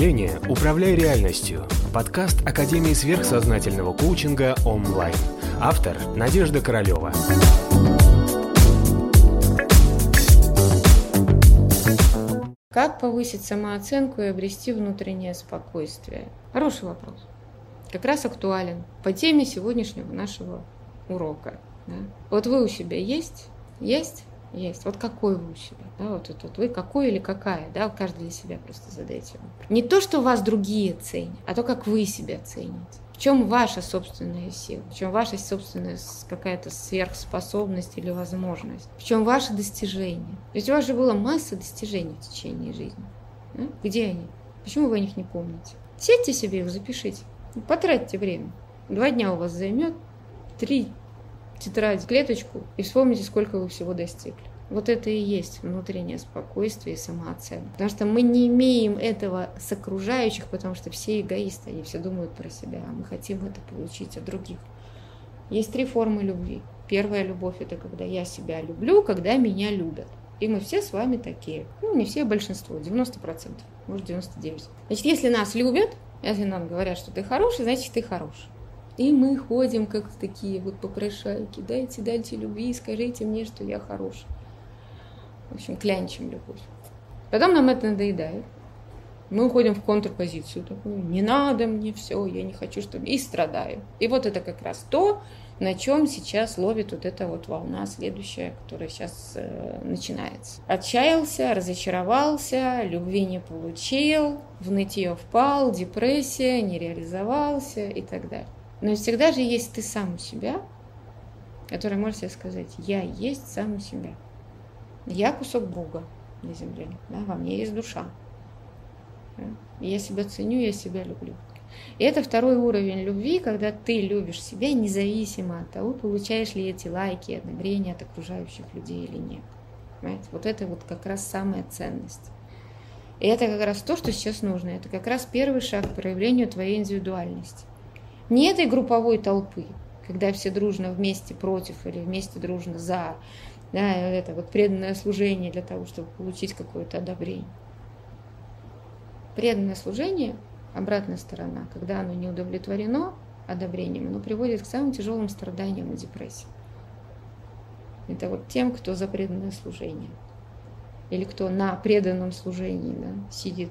мышления «Управляй реальностью» – подкаст Академии сверхсознательного коучинга онлайн. Автор – Надежда Королева. Как повысить самооценку и обрести внутреннее спокойствие? Хороший вопрос. Как раз актуален по теме сегодняшнего нашего урока. Да? Вот вы у себя есть? Есть? Есть. Вот какой вы у себя? Да, вот, вот, вот вы какой или какая? Да, каждый для себя просто задайте. Не то, что вас другие ценят, а то, как вы себя цените. В чем ваша собственная сила? В чем ваша собственная какая-то сверхспособность или возможность? В чем ваше достижение? Ведь у вас же была масса достижений в течение жизни. Да? Где они? Почему вы о них не помните? Сядьте себе их, запишите. Потратьте время. Два дня у вас займет, три тетрадь, клеточку и вспомните, сколько вы всего достигли. Вот это и есть внутреннее спокойствие и самооценка. Потому что мы не имеем этого с окружающих, потому что все эгоисты, они все думают про себя, а мы хотим это получить от других. Есть три формы любви. Первая любовь – это когда я себя люблю, когда меня любят. И мы все с вами такие. Ну, не все, большинство, 90%, может 99%. Значит, если нас любят, если нам говорят, что ты хороший, значит, ты хороший. И мы ходим как такие вот попрошайки. Дайте, дайте любви, скажите мне, что я хороший. В общем, клянчим любовь. Потом нам это надоедает. Мы уходим в контрпозицию такую. Не надо мне все, я не хочу, чтобы... И страдаем. И вот это как раз то, на чем сейчас ловит вот эта вот волна следующая, которая сейчас э, начинается. Отчаялся, разочаровался, любви не получил, в нытье впал, депрессия, не реализовался и так далее. Но всегда же есть ты сам у себя, который может себе сказать, я есть сам у себя. Я кусок Бога на земле, да, во мне есть душа. Я себя ценю, я себя люблю. И это второй уровень любви, когда ты любишь себя независимо от того, получаешь ли эти лайки, одобрения от окружающих людей или нет. Понимаете? Вот это вот как раз самая ценность. И это как раз то, что сейчас нужно. Это как раз первый шаг к проявлению твоей индивидуальности. Не этой групповой толпы, когда все дружно вместе против или вместе дружно за, да, это вот преданное служение для того, чтобы получить какое-то одобрение. Преданное служение, обратная сторона, когда оно не удовлетворено одобрением, оно приводит к самым тяжелым страданиям и депрессии. Это вот тем, кто за преданное служение. Или кто на преданном служении да, сидит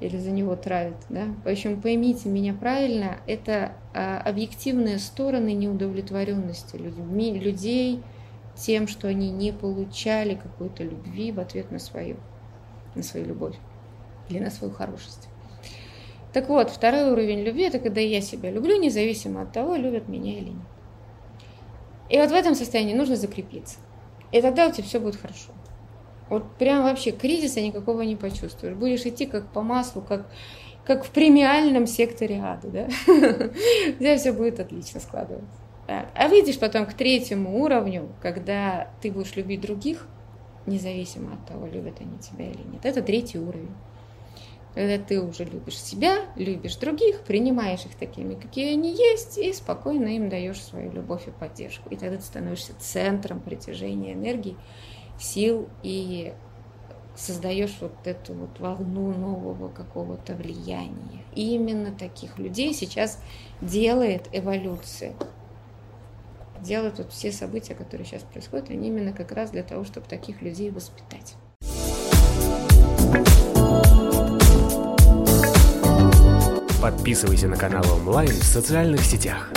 или за него травят. Да? В общем, поймите меня правильно, это а, объективные стороны неудовлетворенности людьми, людей тем, что они не получали какой-то любви в ответ на свою, на свою любовь или на свою хорошесть. Так вот, второй уровень любви – это когда я себя люблю, независимо от того, любят меня или нет. И вот в этом состоянии нужно закрепиться. И тогда у тебя все будет хорошо. Вот прям вообще кризиса никакого не почувствуешь. Будешь идти как по маслу, как, как в премиальном секторе ада. Да? У тебя все будет отлично складываться. А выйдешь потом к третьему уровню, когда ты будешь любить других, независимо от того, любят они тебя или нет. Это третий уровень. Когда ты уже любишь себя, любишь других, принимаешь их такими, какие они есть, и спокойно им даешь свою любовь и поддержку. И тогда ты становишься центром притяжения энергии сил и создаешь вот эту вот волну нового какого-то влияния. И именно таких людей сейчас делает эволюция. Делают вот все события, которые сейчас происходят, они именно как раз для того, чтобы таких людей воспитать. Подписывайся на канал онлайн в социальных сетях.